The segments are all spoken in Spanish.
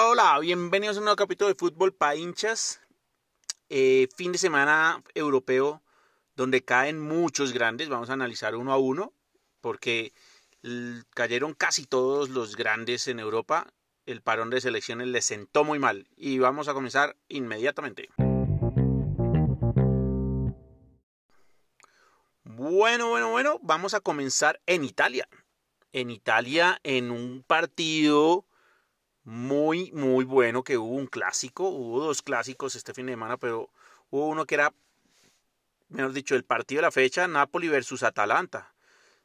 hola, bienvenidos a un nuevo capítulo de Fútbol para hinchas. Eh, fin de semana europeo donde caen muchos grandes, vamos a analizar uno a uno, porque cayeron casi todos los grandes en Europa. El parón de selecciones les sentó muy mal y vamos a comenzar inmediatamente. Bueno, bueno, bueno, vamos a comenzar en Italia. En Italia, en un partido muy, muy bueno que hubo un clásico, hubo dos clásicos este fin de semana, pero hubo uno que era, mejor dicho, el partido de la fecha, Napoli versus Atalanta.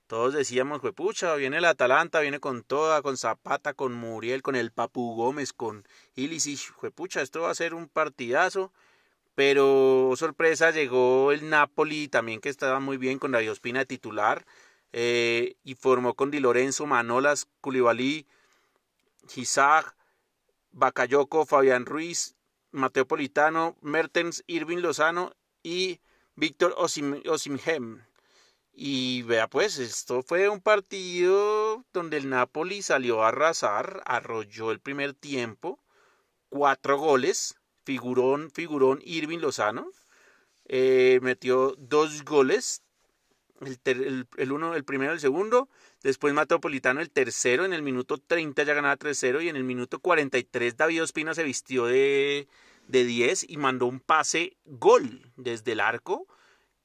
Todos decíamos, pucha, viene el Atalanta, viene con toda, con Zapata, con Muriel, con el Papu Gómez, con Ilicic, pucha, esto va a ser un partidazo. Pero sorpresa, llegó el Napoli también que estaba muy bien con David Ospina titular. Eh, y formó con Di Lorenzo, Manolas, Culibalí, Isaac, Bakayoko, Fabián Ruiz, Mateo Politano, Mertens, Irving Lozano y Víctor Osimhem. Y vea pues, esto fue un partido donde el Napoli salió a arrasar, arrolló el primer tiempo, cuatro goles, figurón, figurón Irving Lozano, eh, metió dos goles, el, el, uno, el primero, el segundo, Después Metropolitano el tercero, en el minuto 30 ya ganaba 3-0 y en el minuto 43 David Ospina se vistió de, de 10 y mandó un pase gol desde el arco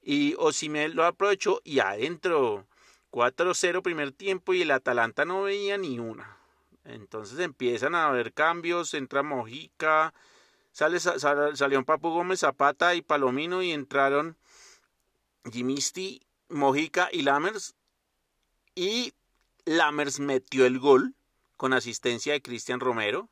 y Osimel lo aprovechó y adentro 4-0 primer tiempo y el Atalanta no veía ni una. Entonces empiezan a haber cambios, entra Mojica, sale, salió Papu Gómez, Zapata y Palomino y entraron Jimisti, Mojica y Lamers y Lammers metió el gol con asistencia de Cristian Romero.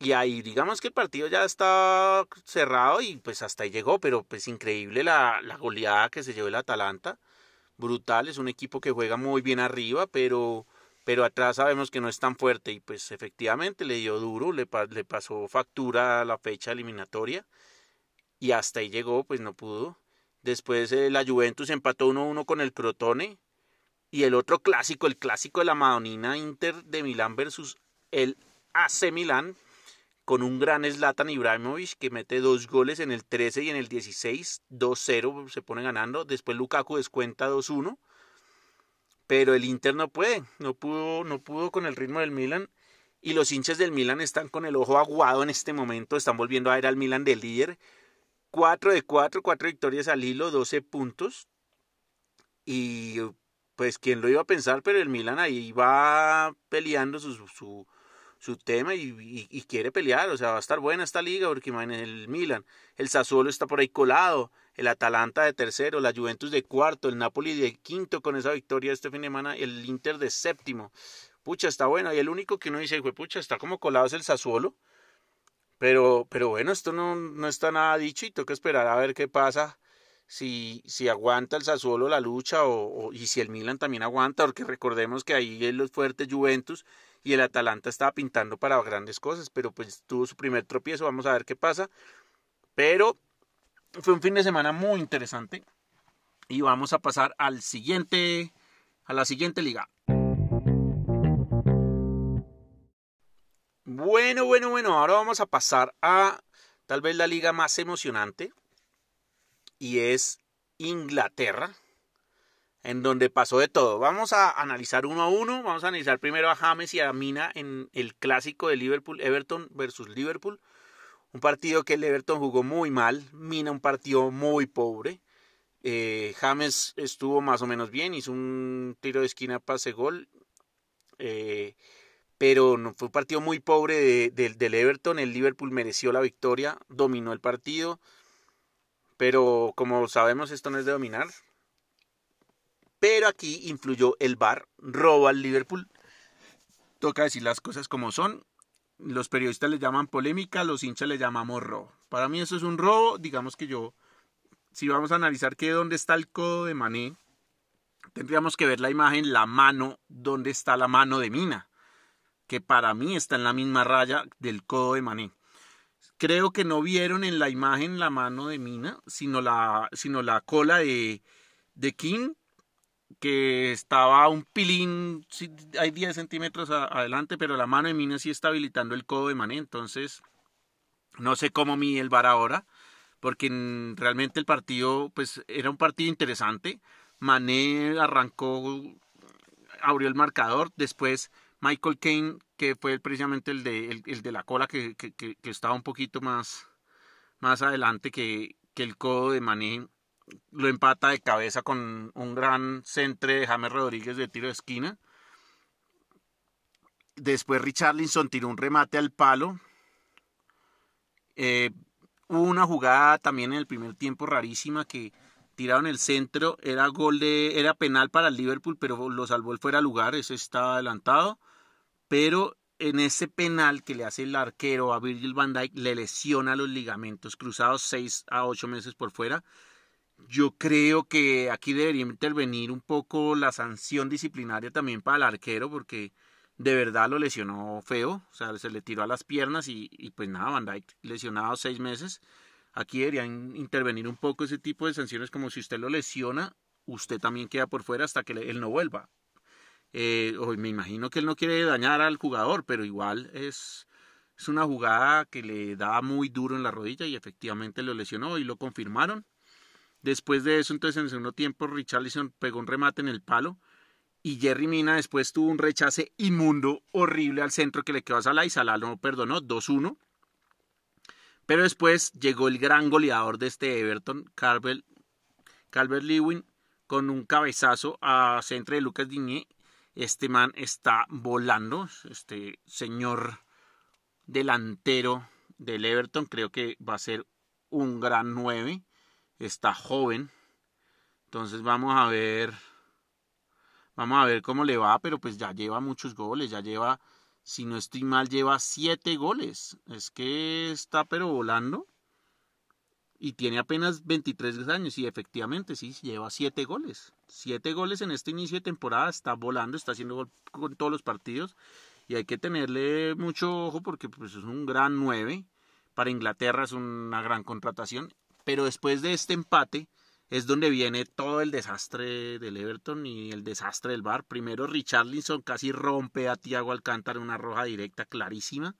Y ahí digamos que el partido ya está cerrado y pues hasta ahí llegó, pero pues increíble la, la goleada que se llevó el Atalanta. Brutal, es un equipo que juega muy bien arriba, pero, pero atrás sabemos que no es tan fuerte y pues efectivamente le dio duro, le, le pasó factura a la fecha eliminatoria y hasta ahí llegó, pues no pudo. Después eh, la Juventus empató 1-1 con el Crotone. Y el otro clásico, el clásico de la Madonina Inter de Milán versus el AC Milán, con un gran Zlatan Ibrahimovic que mete dos goles en el 13 y en el 16, 2-0 se pone ganando, después Lukaku descuenta 2-1, pero el Inter no puede, no pudo, no pudo con el ritmo del Milán y los hinchas del Milán están con el ojo aguado en este momento, están volviendo a ver al Milán del líder, 4 de 4, 4 victorias al hilo, 12 puntos y pues quién lo iba a pensar, pero el Milan ahí va peleando su, su, su tema y, y, quiere pelear, o sea, va a estar buena esta liga porque el Milan, el Sassuolo está por ahí colado, el Atalanta de tercero, la Juventus de cuarto, el Napoli de quinto con esa victoria este fin de semana, el Inter de séptimo. Pucha, está bueno, y el único que uno dice, pucha, está como colado es el Sassuolo. Pero, pero bueno, esto no, no está nada dicho y toca esperar a ver qué pasa si, si aguanta el Sassuolo la lucha o, y si el Milan también aguanta, porque recordemos que ahí es los fuertes Juventus y el Atalanta estaba pintando para grandes cosas, pero pues tuvo su primer tropiezo, vamos a ver qué pasa. Pero fue un fin de semana muy interesante y vamos a pasar al siguiente a la siguiente liga. Bueno, bueno, bueno, ahora vamos a pasar a tal vez la liga más emocionante, y es Inglaterra, en donde pasó de todo. Vamos a analizar uno a uno. Vamos a analizar primero a James y a Mina en el clásico de Liverpool, Everton versus Liverpool. Un partido que el Everton jugó muy mal. Mina un partido muy pobre. Eh, James estuvo más o menos bien, hizo un tiro de esquina, pase gol. Eh, pero no, fue un partido muy pobre del Everton. El Liverpool mereció la victoria, dominó el partido. Pero como sabemos, esto no es de dominar. Pero aquí influyó el VAR, robo al Liverpool. Toca decir las cosas como son. Los periodistas le llaman polémica, los hinchas le llamamos robo. Para mí eso es un robo. Digamos que yo, si vamos a analizar que dónde está el codo de Mané, tendríamos que ver la imagen, la mano, dónde está la mano de Mina. Que para mí está en la misma raya del codo de Mané creo que no vieron en la imagen la mano de Mina, sino la, sino la cola de, de King. que estaba un pilín, hay 10 centímetros adelante, pero la mano de Mina sí está habilitando el codo de Mané, entonces no sé cómo mide el VAR ahora, porque realmente el partido, pues era un partido interesante. Mané arrancó, abrió el marcador, después Michael Kane, que fue precisamente el de, el, de la cola, que, que, estaba un poquito más, más adelante que, el codo de Mané lo empata de cabeza con un gran centre de James Rodríguez de tiro de esquina. Después Richarlison tiró un remate al palo. Eh, hubo una jugada también en el primer tiempo rarísima que tiraron el centro, era gol de, era penal para el Liverpool, pero lo salvó el fuera lugar, ese está adelantado. Pero en ese penal que le hace el arquero a Virgil van Dijk, le lesiona los ligamentos cruzados 6 a 8 meses por fuera. Yo creo que aquí debería intervenir un poco la sanción disciplinaria también para el arquero, porque de verdad lo lesionó feo, o sea, se le tiró a las piernas y, pues nada, Van Dijk lesionado seis meses. Aquí deberían intervenir un poco ese tipo de sanciones, como si usted lo lesiona, usted también queda por fuera hasta que él no vuelva. Eh, me imagino que él no quiere dañar al jugador, pero igual es, es una jugada que le da muy duro en la rodilla y efectivamente lo lesionó y lo confirmaron. Después de eso, entonces en el segundo tiempo, Richarlison pegó un remate en el palo. Y Jerry Mina después tuvo un rechace inmundo, horrible al centro que le quedó a Salah y Salah no perdonó, 2-1. Pero después llegó el gran goleador de este Everton, Calvert, Lewin, con un cabezazo a centro de Lucas Digné. Este man está volando, este señor delantero del Everton, creo que va a ser un gran 9 está joven. Entonces vamos a ver. Vamos a ver cómo le va, pero pues ya lleva muchos goles, ya lleva, si no estoy mal, lleva siete goles. Es que está pero volando. Y tiene apenas 23 años y efectivamente sí, lleva siete goles. Siete goles en este inicio de temporada, está volando, está haciendo gol con todos los partidos. Y hay que tenerle mucho ojo porque pues, es un gran 9. Para Inglaterra es una gran contratación pero después de este empate es donde viene todo el desastre del Everton y el desastre del Bar. Primero Richarlison casi rompe a Thiago Alcántara una roja directa clarísima.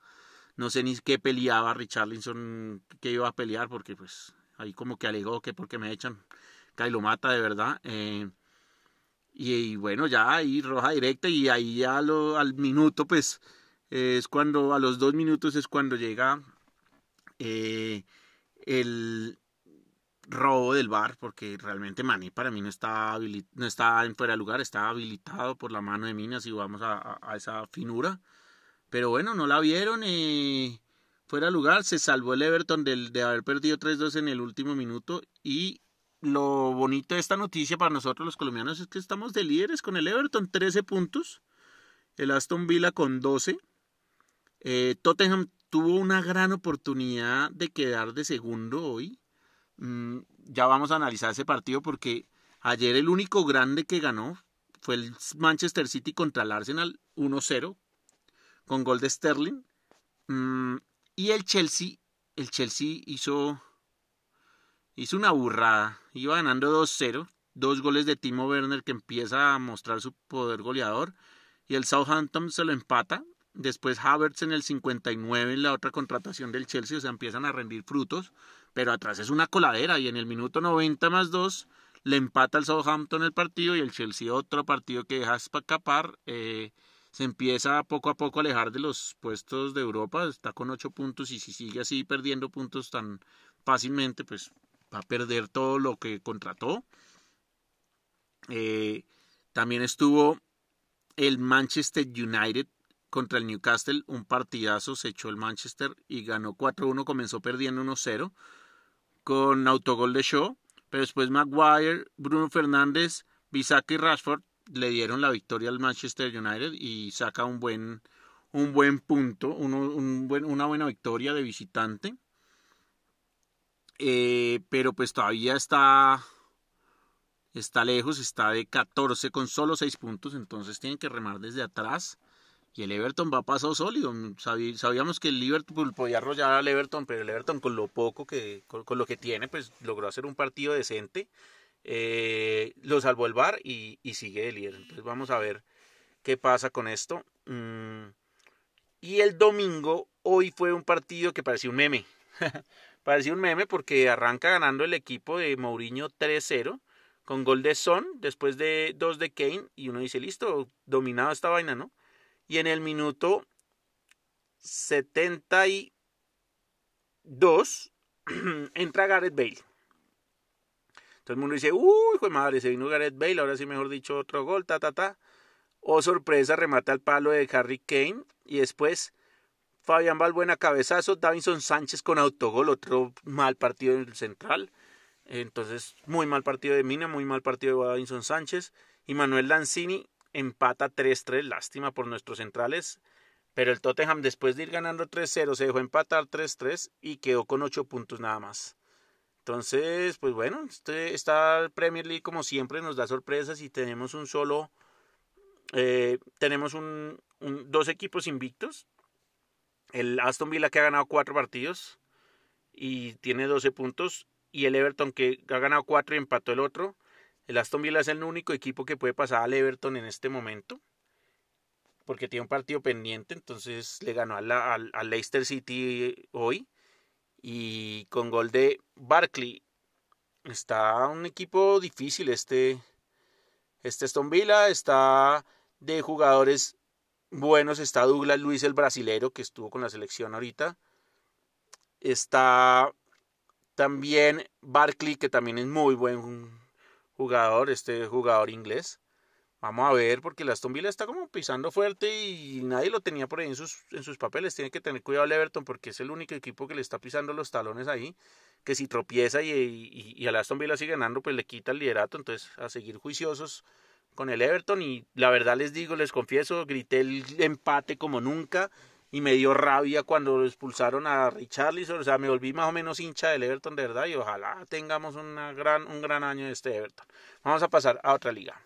No sé ni qué peleaba Richarlison, qué iba a pelear, porque pues ahí como que alegó que porque me echan, que lo mata de verdad. Eh, y, bueno, ya ahí roja directa y ahí ya al minuto pues es cuando, a los dos minutos es cuando llega eh, el, robo del bar, porque realmente Mané para mí no está, no está en fuera de lugar, está habilitado por la mano de Minas y vamos a, esa finura. Pero bueno, no la vieron y fuera lugar. Se salvó el Everton de, de haber perdido 3-2 en el último minuto. Y lo bonito de esta noticia para nosotros los colombianos es que estamos de líderes con el Everton, 13 puntos. El Aston Villa con 12. Eh, Tottenham tuvo una gran oportunidad de quedar de segundo hoy Mm, ya vamos a analizar ese partido porque ayer el único grande que ganó fue el Manchester City contra el Arsenal 1-0 con gol de Sterling. Mm, y el Chelsea, el Chelsea hizo, hizo una burrada. Iba ganando 2-0. Dos goles de Timo Werner que empieza a mostrar su poder goleador. Y el Southampton se lo empata. Después Havertz en el 59 en la otra contratación del Chelsea. O sea, empiezan a rendir frutos pero atrás es una coladera y en el minuto 90 más 2 le empata el Southampton el partido y el Chelsea otro partido que deja escapar. Eh, se empieza poco a poco a alejar de los puestos de Europa, está con 8 puntos y si sigue así perdiendo puntos tan fácilmente, pues va a perder todo lo que contrató. Eh, también estuvo el Manchester United contra el Newcastle, un partidazo, se echó el Manchester y ganó 4-1, comenzó perdiendo 1-0 con autogol de Shaw, pero después Maguire, Bruno Fernández, Bisac y Rashford le dieron la victoria al Manchester United y saca un buen, un buen punto, una buena victoria de visitante. Eh, pero pues todavía está, está lejos, está de 14 con solo 6 puntos, entonces tienen que remar desde atrás y el Everton va a paso sólido. Sabíamos que el Liverpool podía arrollar al Everton, pero el Everton con lo poco que, con, lo que tiene, pues logró hacer un partido decente. Eh, lo salvó el bar y, sigue de líder. Entonces vamos a ver qué pasa con esto. Mm, y el domingo, hoy fue un partido que parecía un meme. parecía un meme porque arranca ganando el equipo de Mourinho 3-0 con gol de Son, después de dos de Kane, y uno dice, listo, dominado esta vaina, ¿no? Y en el minuto 72 entra Gareth Bale. Todo el mundo dice, uy, hijo de madre, se vino Gareth Bale, ahora sí, mejor dicho, otro gol, ta, ta, ta. Oh, sorpresa, remata el palo de Harry Kane. Y después, Fabián Balbuena, cabezazo, Davinson Sánchez con autogol, otro mal partido en el central. Entonces, muy mal partido de Mina, muy mal partido de Davinson Sánchez. Y Manuel Lanzini empata 3-3, lástima por nuestros centrales. Pero el Tottenham, después de ir ganando 3-0, se dejó empatar 3-3 y quedó con 8 puntos nada más. Entonces, pues bueno, este, esta Premier League como siempre nos da sorpresas y tenemos un solo, eh, tenemos un, dos equipos invictos. El Aston Villa que ha ganado cuatro partidos y tiene 12 puntos y el Everton que ha ganado cuatro y empató el otro. El Aston Villa es el único equipo que puede pasar al Everton en este momento porque tiene un partido pendiente, entonces le ganó al Leicester City hoy y con gol de Barkley. Está un equipo difícil este, este Villa, está de jugadores buenos, está Douglas Luis el brasilero que estuvo con la selección ahorita. Está también Barkley que también es muy buen jugador, este jugador inglés. Vamos a ver, porque el Aston Villa está como pisando fuerte y nadie lo tenía por ahí en sus, en sus papeles. Tiene que tener cuidado el Everton porque es el único equipo que le está pisando los talones ahí. Que si tropieza y, y, y al Aston Villa sigue ganando, pues le quita el liderato. Entonces, a seguir juiciosos con el Everton. Y la verdad les digo, les confieso, grité el empate como nunca. Y me dio rabia cuando expulsaron a Richarlison. O sea, me volví más o menos hincha del Everton de verdad. Y ojalá tengamos una gran, un gran año de este Everton. Vamos a pasar a otra liga.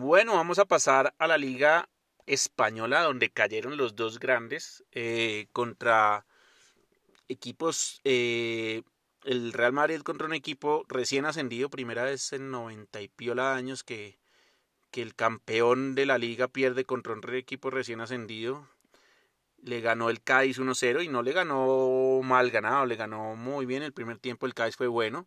Bueno, vamos a pasar a la liga española donde cayeron los dos grandes eh, contra equipos, eh, el Real Madrid contra un equipo recién ascendido, primera vez en 90 y piola años que, que el campeón de la liga pierde contra un equipo recién ascendido. Le ganó el Cádiz 1-0 y no le ganó mal ganado, le ganó muy bien. El primer tiempo el Cádiz fue bueno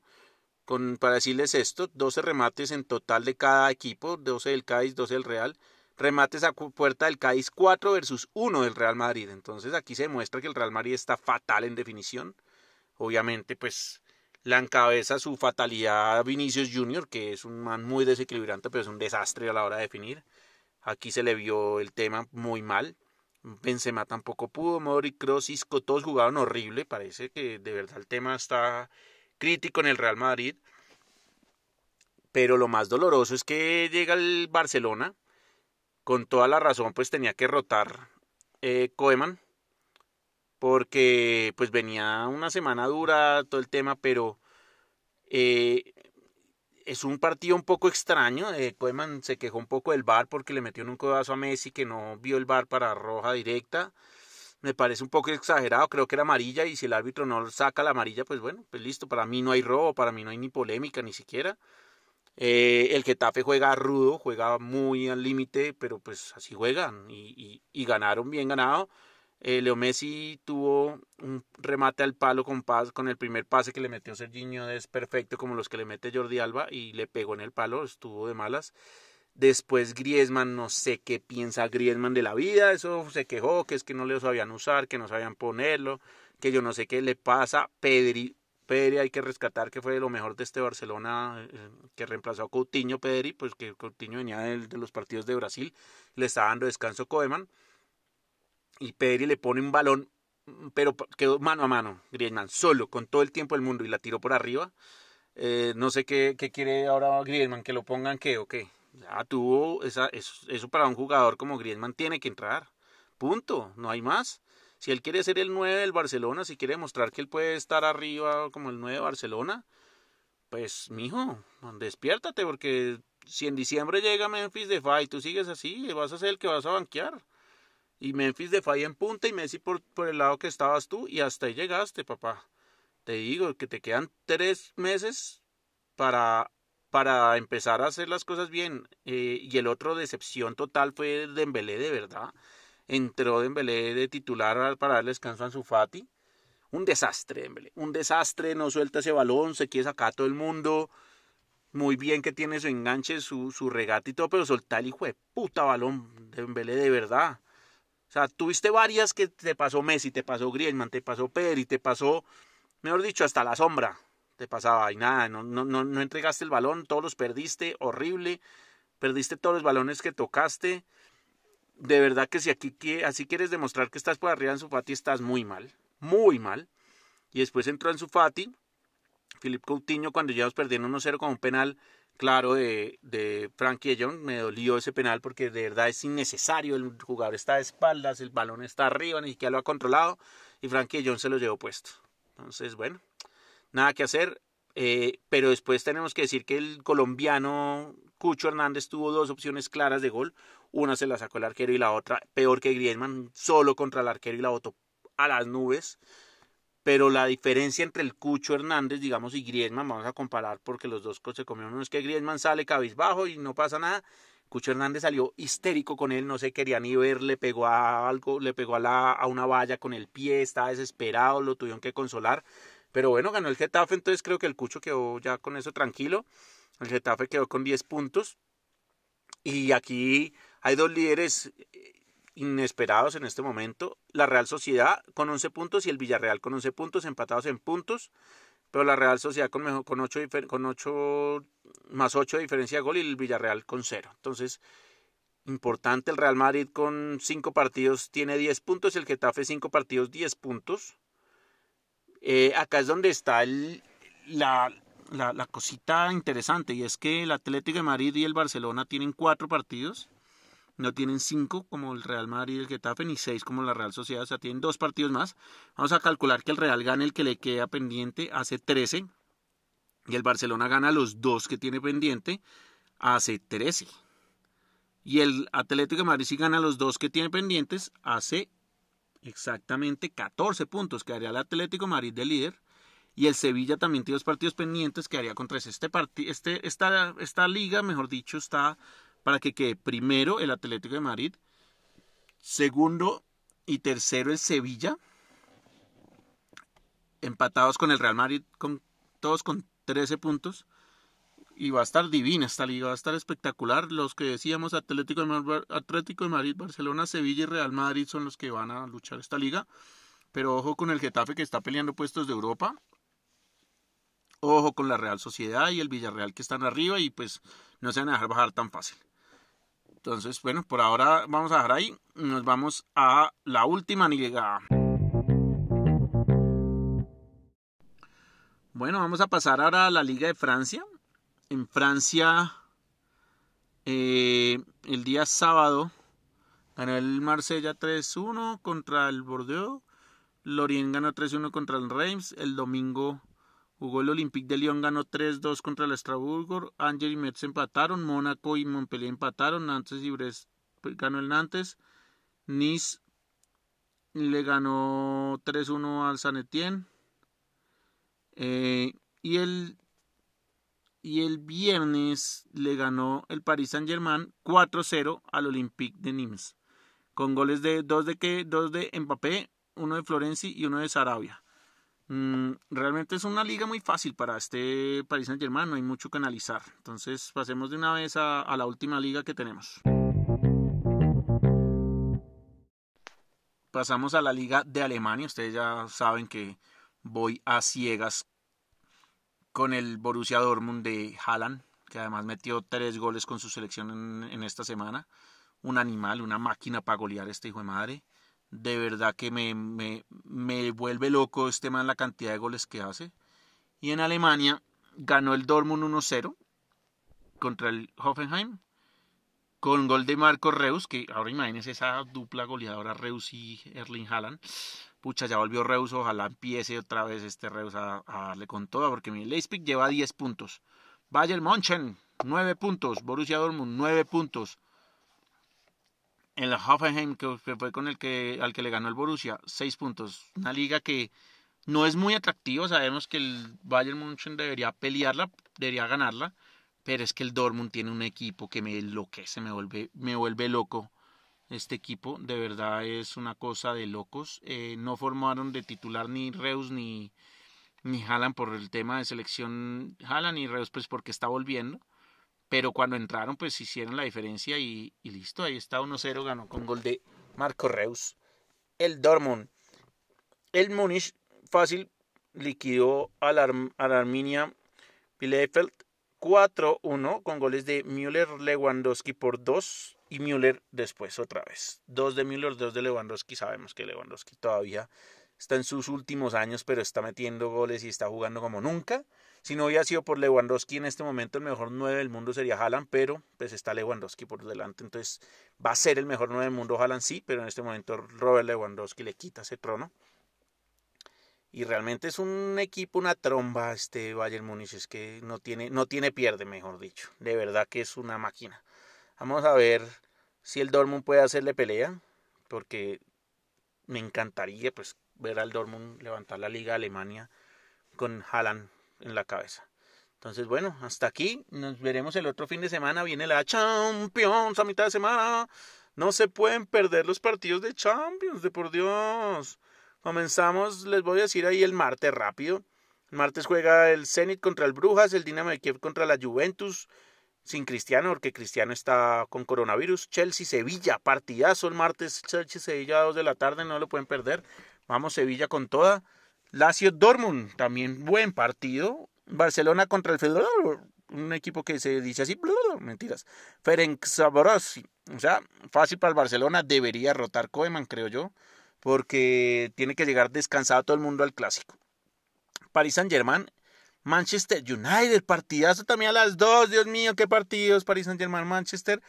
para decirles esto, 12 remates en total de cada equipo, 12 del Cádiz, 12 del Real, remates a puerta del Cádiz 4 versus 1 del Real Madrid. Entonces aquí se demuestra que el Real Madrid está fatal en definición. Obviamente, pues la encabeza su fatalidad Vinicius Junior, que es un man muy desequilibrante, pero es un desastre a la hora de definir. Aquí se le vio el tema muy mal. Benzema tampoco pudo, Modric, Kroos, Isco, todos jugaron horrible. Parece que de verdad el tema está crítico en el Real Madrid. Pero lo más doloroso es que llega el Barcelona. Con toda la razón, pues tenía que rotar eh, Koeman. Porque pues venía una semana dura todo el tema, pero eh, es un partido un poco extraño. Eh, Koeman se quejó un poco del bar porque le metió en un codazo a Messi que no vio el bar para roja directa me parece un poco exagerado, creo que era amarilla y si el árbitro no saca la amarilla, pues bueno, pues listo, para mí no hay robo, para mí no hay ni polémica ni siquiera. Eh, el Getafe juega rudo, juega muy al límite, pero pues así juegan y, y, ganaron bien ganado. Eh, Leo Messi tuvo un remate al palo con, paz, con el primer pase que le metió Serginho, es perfecto como los que le mete Jordi Alba y le pegó en el palo, estuvo de malas. Después Griezmann, no sé qué piensa Griezmann de la vida, eso se quejó, que es que no le sabían usar, que no sabían ponerlo, que yo no sé qué le pasa. Pedri, Pedri hay que rescatar que fue lo mejor de este Barcelona eh, que reemplazó a Coutinho Pedri, pues que Coutinho venía de, de los partidos de Brasil, le está dando descanso Koeman y Pedri le pone un balón, pero quedó mano a mano Griezmann, solo, con todo el tiempo del mundo y la tiró por arriba. Eh, no sé qué, qué quiere ahora Griezmann, que lo pongan qué o qué. Ya tuvo esa, eso, para un jugador como Griezmann tiene que entrar. Punto, no hay más. Si él quiere ser el 9 del Barcelona, si quiere mostrar que él puede estar arriba como el 9 de Barcelona, pues mijo, despiértate porque si en diciembre llega Memphis de y tú sigues así, vas a ser el que vas a banquear. Y Memphis de en punta y Messi por, por el lado que estabas tú y hasta ahí llegaste, papá. Te digo que te quedan tres meses para, para empezar a hacer las cosas bien. Eh, y el otro decepción total fue Dembélé, de verdad. Entró Dembélé de titular para darle descanso a Fati. Un desastre, Dembélé. Un desastre, no suelta ese balón, se quiere sacar a todo el mundo. Muy bien que tiene su enganche, su, su regate y todo, pero soltar el hijo de puta balón, Dembélé, de verdad. O sea, tuviste varias que te pasó Messi, te pasó Griezmann, te pasó Pedri, te pasó, mejor dicho, hasta la sombra te pasaba y nada, no, no, no, no entregaste el balón, todos los perdiste, horrible, perdiste todos los balones que tocaste. De verdad que si aquí así quieres demostrar que estás por arriba en su Fati, estás muy mal, muy mal. Y después entró en su Fati, Filipe Coutinho, cuando ya perdiendo 1-0 con un penal claro de, de Frankie Young. Me dolió ese penal porque de verdad es innecesario. El jugador está de espaldas, el balón está arriba, ni siquiera lo ha controlado. Y Frankie Young se lo llevó puesto. Entonces, bueno, nada que hacer. Eh, pero después tenemos que decir que el colombiano Cucho Hernández tuvo dos opciones claras de gol. Una se la sacó el arquero y la otra, peor que Griezmann, solo contra el arquero y la botó a las nubes pero la diferencia entre el Cucho Hernández, digamos, y Griezmann, vamos a comparar porque los dos se comieron, uno es que Griezmann sale cabizbajo y no pasa nada, Cucho Hernández salió histérico con él, no se quería ni ver, le pegó a algo, le pegó a, la, a una valla con el pie, estaba desesperado, lo tuvieron que consolar, pero bueno, ganó el Getafe, entonces creo que el Cucho quedó ya con eso tranquilo, el Getafe quedó con 10 puntos, y aquí hay dos líderes inesperados en este momento. La Real Sociedad con 11 puntos y el Villarreal con 11 puntos, empatados en puntos. Pero la Real Sociedad con, con, 8, con 8 más 8 de diferencia de gol y el Villarreal con 0. Entonces, importante, el Real Madrid con 5 partidos tiene 10 puntos, el Getafe 5 partidos 10 puntos. Eh, acá es donde está la, la, la, cosita interesante y es que el Atlético de Madrid y el Barcelona tienen 4 partidos no tienen cinco como el Real Madrid y el Getafe, ni seis como la Real Sociedad, o sea, tienen dos partidos más. Vamos a calcular que el Real gane el que le queda pendiente, hace 13, y el Barcelona gana los dos que tiene pendiente, hace 13. Y el Atlético de Madrid si gana los dos que tiene pendientes, hace exactamente 14 puntos, quedaría el Atlético Madrid de líder. Y el Sevilla también tiene dos partidos pendientes, quedaría contra ese. Este, este, esta, esta liga, mejor dicho, está para que quede primero el Atlético de Madrid, segundo y tercero el Sevilla, empatados con el Real Madrid, con, todos con 13 puntos. Y va a estar divina esta liga, va a estar espectacular. Los que decíamos Atlético de, Madrid, Atlético de Madrid, Barcelona, Sevilla y Real Madrid son los que van a luchar esta liga. Pero ojo con el Getafe que está peleando puestos de Europa. Ojo con la Real Sociedad y el Villarreal que están arriba y pues no se van a dejar bajar tan fácil. Entonces, bueno, por ahora vamos a dejar ahí. Nos vamos a la última liga. Bueno, vamos a pasar ahora a la Liga de Francia. En Francia, eh, el día sábado, ganó el Marsella 3-1 contra el Bordeaux. Lorient ganó 3-1 contra el Reims. El domingo Jugó el Olympique de Lyon, ganó 3-2 contra el Estrasburgo. Angers y Metz empataron. Mónaco y Montpellier empataron. Nantes y Brest pues, ganó el Nantes. Nice le ganó 3-1 al San Etienne. Eh, y, el, y el viernes le ganó el Paris Saint Germain 4-0 al Olympique de Nimes. Con goles de dos de que dos de Mbappé, uno de Florenzi y uno de Sarabia. Mm, realmente es una liga muy fácil para este Paris Saint Germain, no hay mucho que analizar. Entonces pasemos de una vez a la última liga que tenemos. Pasamos a la liga de Alemania. Ustedes ya saben que voy a ciegas con el Borussia Dortmund de Haaland, que además metió tres goles con su selección en, esta semana. Un animal, una máquina para golear este hijo de madre de verdad que me, me, me vuelve loco este man la cantidad de goles que hace. Y en Alemania ganó el Dortmund 1-0 contra el Hoffenheim con gol de Marco Reus, que ahora imagínense esa dupla goleadora Reus y Erling Haaland. Pucha, ya volvió Reus, ojalá empiece otra vez este Reus a, darle con todo, porque mi Leipzig lleva 10 puntos. Bayern München, 9 puntos. Borussia Dortmund, 9 puntos el Hoffenheim, que fue con el que, al que le ganó el Borussia, seis puntos. Una liga que No es muy atractivo, sabemos que el Bayern debería pelearla, debería ganarla, pero es que el Dortmund tiene un equipo que me enloquece, me vuelve, me vuelve loco. Este equipo de verdad es una cosa de locos. Eh, no formaron de titular ni Reus ni, ni Haaland por el tema de selección. Haaland y Reus pues porque está volviendo. Pero cuando entraron pues hicieron la diferencia y, listo. Ahí está 1-0, ganó con gol de Marco Reus. El Dortmund. El Múnich fácil liquidó a la, a la Arminia Bielefeld 4-1 con goles de Müller Lewandowski por 2 y Müller después otra vez. Dos de Müller, dos de Lewandowski. Sabemos que Lewandowski todavía está en sus últimos años, pero está metiendo goles y está jugando como nunca. Si no hubiera sido por Lewandowski en este momento, el mejor 9 del mundo sería Haaland, pero pues está Lewandowski por delante. Entonces va a ser el mejor 9 del mundo Haaland, sí, pero en este momento Robert Lewandowski le quita ese trono. Y realmente es un equipo, una tromba este Bayern Múnich, es que no tiene, no tiene pierde, mejor dicho. De verdad que es una máquina. Vamos a ver si el Dortmund puede hacerle pelea, porque me encantaría pues ver al Dortmund levantar la Liga Alemania con Haaland en la cabeza. Entonces, bueno, hasta aquí. Nos veremos el otro fin de semana. Viene la Champions a mitad de semana. No se pueden perder los partidos de Champions, de por Dios. Comenzamos, les voy a decir ahí el martes rápido. El martes juega el Zenit contra el Brujas, el Dinamo de Kiev contra la Juventus, sin Cristiano, porque Cristiano está con coronavirus. Chelsea, Sevilla, partidazo el martes. Chelsea, Sevilla, 2 de la tarde, no lo pueden perder. Vamos, Sevilla con toda. Lazio, Dortmund, también buen partido. Barcelona contra el Federal, un equipo que se dice así, mentiras. Ferenc Saborossi, o sea, fácil para el Barcelona, debería rotar Koeman, creo yo porque tiene que llegar descansado todo el mundo al clásico. Paris Saint Germain, Manchester United, partidazo también a las dos, Dios mío, qué partidos, Paris Saint Germain, Manchester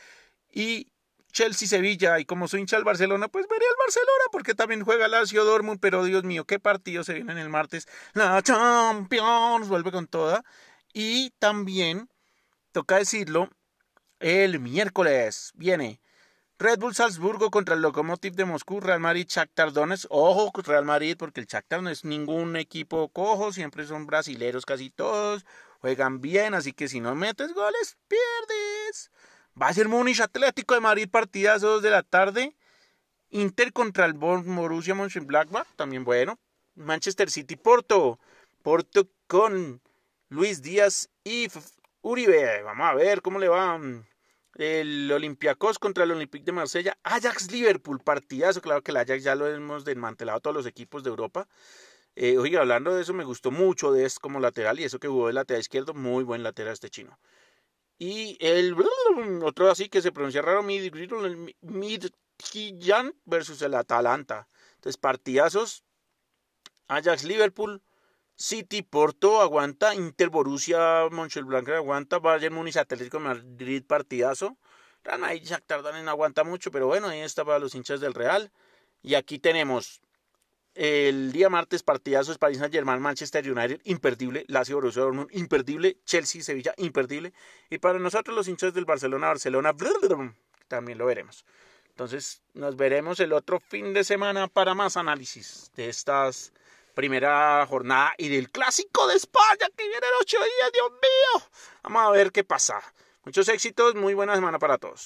y Chelsea Sevilla, y como soy hincha del Barcelona, pues veré al Barcelona, porque también juega Lazio Dortmund, pero Dios mío, qué partidos se vienen el martes, la Champions, vuelve con toda, y también, toca decirlo, el miércoles viene Red Bull Salzburgo contra el Lokomotiv de Moscú, Real Madrid, Shakhtar Donetsk. Ojo, Real Madrid, porque el Shakhtar no es ningún equipo cojo, siempre son brasileros casi todos, juegan bien, así que si no metes goles, pierdes. Bayern Múnich, Atlético de Madrid, partidas 2 de la tarde. Inter contra el Borussia Mönchengladbach, también bueno. Manchester City, Porto. Porto con Luis Díaz y Uribe. Vamos a ver cómo le va el Olympiacos contra el Olympique de Marsella, Ajax Liverpool, partidazo, claro que el Ajax ya lo hemos desmantelado todos los equipos de Europa. Eh, hablando de eso, me gustó mucho de este como lateral y eso que jugó de lateral izquierdo, muy buen lateral este chino. Y el otro así que se pronuncia raro, Midtjylland versus el Atalanta. Entonces, partidazos, Ajax Liverpool, City, Porto aguanta, Inter, Borussia, Mönchengladbach aguanta, Bayern Múnich, Atlético Madrid, partidazo. Real Madrid, Shakhtar no aguanta mucho, pero bueno, ahí está para los hinchas del Real. Y aquí tenemos el día martes partidazos París Saint Germain, Manchester United, imperdible, Lazio, Borussia Dortmund, imperdible, Chelsea, Sevilla, imperdible. Y para nosotros los hinchas del Barcelona, Barcelona, también lo veremos. Entonces nos veremos el otro fin de semana para más análisis de estas primera jornada y del clásico de España que viene en ocho días, Dios mío. Vamos a ver qué pasa. Muchos éxitos, muy buena semana para todos.